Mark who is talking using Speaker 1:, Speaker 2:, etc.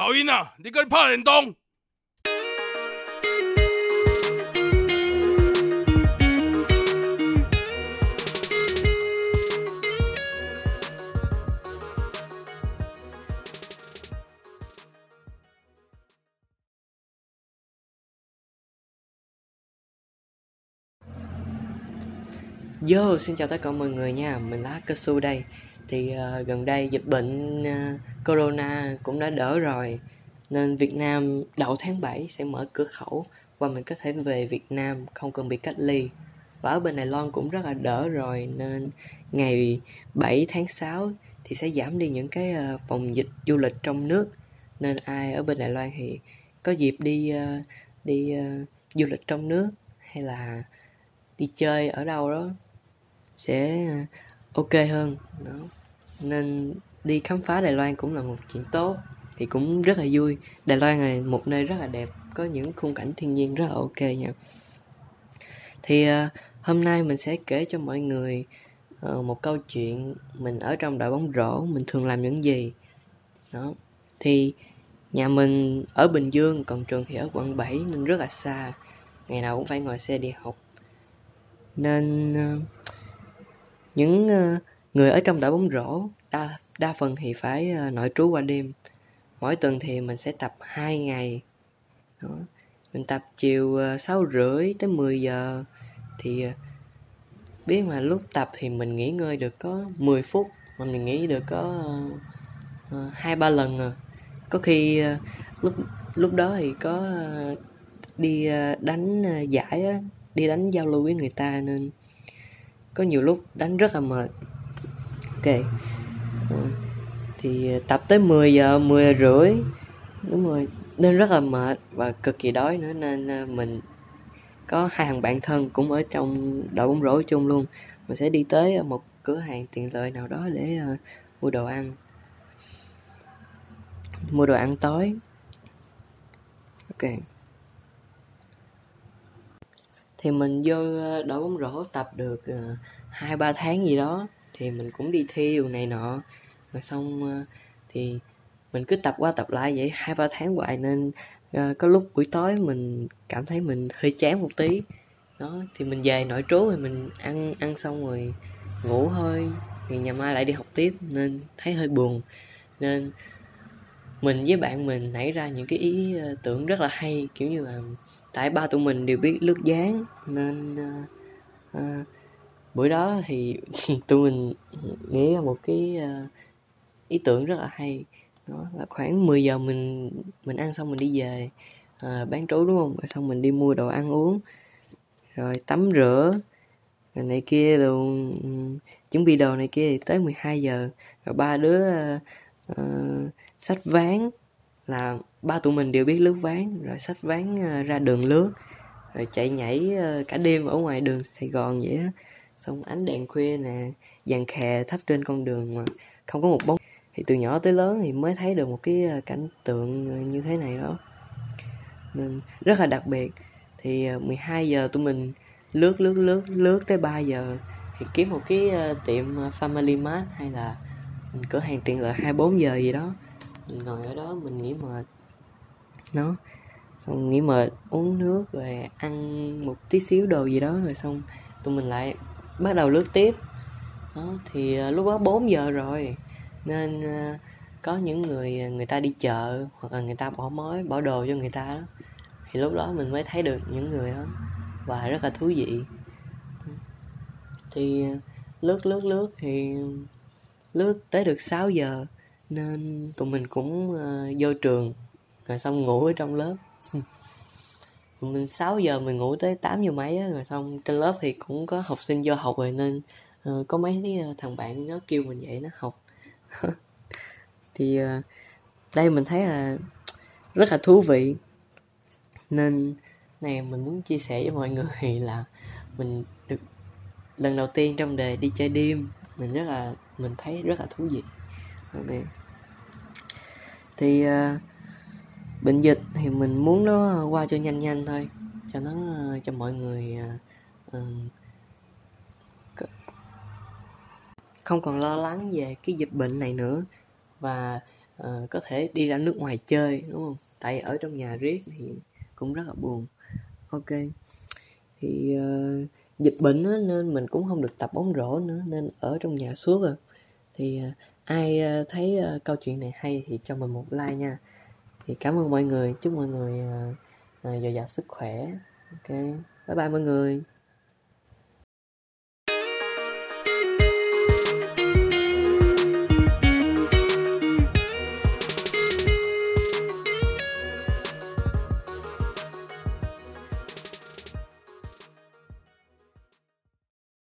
Speaker 1: 导演啊，你跟拍联动。
Speaker 2: Yo, xin chào tất cả mọi người nha, mình là Kasu đây thì uh, gần đây dịch bệnh uh, Corona cũng đã đỡ rồi Nên Việt Nam đầu tháng 7 sẽ mở cửa khẩu Và mình có thể về Việt Nam không cần bị cách ly. Và ở bên Đài Loan cũng rất là đỡ rồi Nên ngày 7 tháng 6 thì sẽ giảm đi những cái uh, phòng dịch du lịch trong nước. Nên ai ở bên Đài Loan thì có dịp đi uh, đi uh, du lịch trong nước hay là đi chơi ở đâu đó sẽ ok hơn. Đó. Nên đi khám phá Đài Loan cũng là một chuyện tốt thì cũng rất là vui. Đài Loan là một nơi rất là đẹp có những khung cảnh thiên nhiên rất là ok nha. Thì uh, hôm nay mình sẽ kể cho mọi người uh, một câu chuyện mình ở trong đội bóng rổ mình thường làm những gì. Đó. Thì nhà mình ở Bình Dương còn trường thì ở quận 7 nên rất là xa ngày nào cũng phải ngồi xe đi học. Nên uh, những ờ, người ở trong đội bóng rổ đa đa phần thì phải ờ, nội trú qua đêm. Mỗi tuần thì mình sẽ tập 2 ngày. Đó. mình tập chiều ờ, sáu rưỡi tới 10 giờ. Thì biết mà lúc tập thì mình nghỉ ngơi được có 10 phút mà mình nghỉ được có hai uh, ba lần à. Có khi uh, lúc lúc đó thì có uh, đi uh, đánh uh, giải á, đi đánh giao lưu với người ta nên có nhiều lúc đánh rất là mệt. Ok. Ừ. thì ờ, tập tới 10 giờ 10 rưỡi. Đúng rồi. Nên rất là mệt và cực kỳ đói nữa nên ờ, mình có hai thằng bạn thân cũng ở trong đội bóng rổ chung luôn. Mình sẽ đi tới một cửa hàng tiện lợi nào đó để uh, mua đồ ăn. Mua đồ ăn tối. Ok thì mình vô ờ, đội bóng rổ tập được ờ, hai ba tháng gì đó thì mình cũng đi thi điều này nọ. Mà xong ờ, thì mình cứ tập qua tập lại vậy hai ba tháng hoài nên uh, có lúc buổi tối mình cảm thấy mình hơi chán một tí. Đó thì mình về nội trú thì mình ăn ăn xong rồi ngủ thôi. Thì ngày mai lại đi học tiếp nên thấy hơi buồn. Nên mình với bạn mình nảy ra những cái ý tưởng rất là hay kiểu như là tại ba tụi mình đều biết lướt dáng nên uh, uh, buổi đó thì tụi mình nghĩ ra một cái uh, ý tưởng rất là hay. Đó là khoảng 10 giờ mình mình ăn xong mình đi về uh, bán trú đúng không? Rồi xong mình đi mua đồ ăn uống rồi tắm rửa rồi này kia luôn. Ừ, chuẩn bị đồ này kia thì tới 12 giờ. Rồi ba đứa uh, uh, sách ván là ba tụi mình đều biết lướt ván, rồi sách ván ờ, ra đường lướt, rồi chạy nhảy ờ, cả đêm ở ngoài đường Sài Gòn vậy á. Xong ánh đèn khuya nè, dàn khè thấp trên con đường mà không có một bóng. Thì từ nhỏ tới lớn thì mới thấy được một cái ờ, cảnh tượng như thế này đó. Nên rất là đặc biệt. Thì 12 giờ tụi mình lướt lướt lướt lướt tới 3 giờ thì kiếm một cái tiệm Family Mart hay là ừ, cửa hàng tiện lợi 24 giờ gì đó. Mình ngồi ở đó mình nghĩ mệt nó. Xong nghĩ mệt uống nước rồi ăn một tí xíu đồ gì đó rồi xong tụi mình lại bắt đầu lướt tiếp. Đó thì ờ, lúc đó 4 giờ rồi nên ờ, có những người ờ, người ta đi chợ hoặc là người ta bỏ mối bỏ đồ cho người ta đó. Thì lúc đó mình mới thấy được những người đó và rất là thú vị. Thì lướt lướt lướt thì lướt tới được 6 giờ nên tụi mình cũng uh, vô trường rồi xong ngủ ở trong lớp. Mình 6 giờ mình ngủ tới 8 giờ mấy á rồi xong trên lớp thì cũng có học sinh vô học rồi nên uh, có mấy cái ờ, thằng bạn nó kêu mình dậy nó học. Thì uh, đây mình thấy là rất là thú vị. Nên này mình muốn chia sẻ với mọi người là mình được lần đầu tiên trong đời đi chơi đêm mình rất là mình thấy rất là thú vị. Okay thì uh, bệnh dịch thì mình muốn nó ờ, qua cho nhanh nhanh thôi cho nó ờ, cho mọi người uh, không còn lo lắng về cái dịch bệnh này nữa và có thể đi ra nước ngoài chơi đúng không? Tại ở trong nhà riết thì cũng rất là buồn. Ok thì dịch bệnh đó, nên mình cũng không được tập bóng rổ nữa nên ở trong nhà suốt rồi. Thì ai thấy câu chuyện này hay thì cho mình một like nha thì cảm ơn mọi người. Chúc mọi người ờ, ờ, dồi dào sức khỏe. Ok. Bye bye mọi người.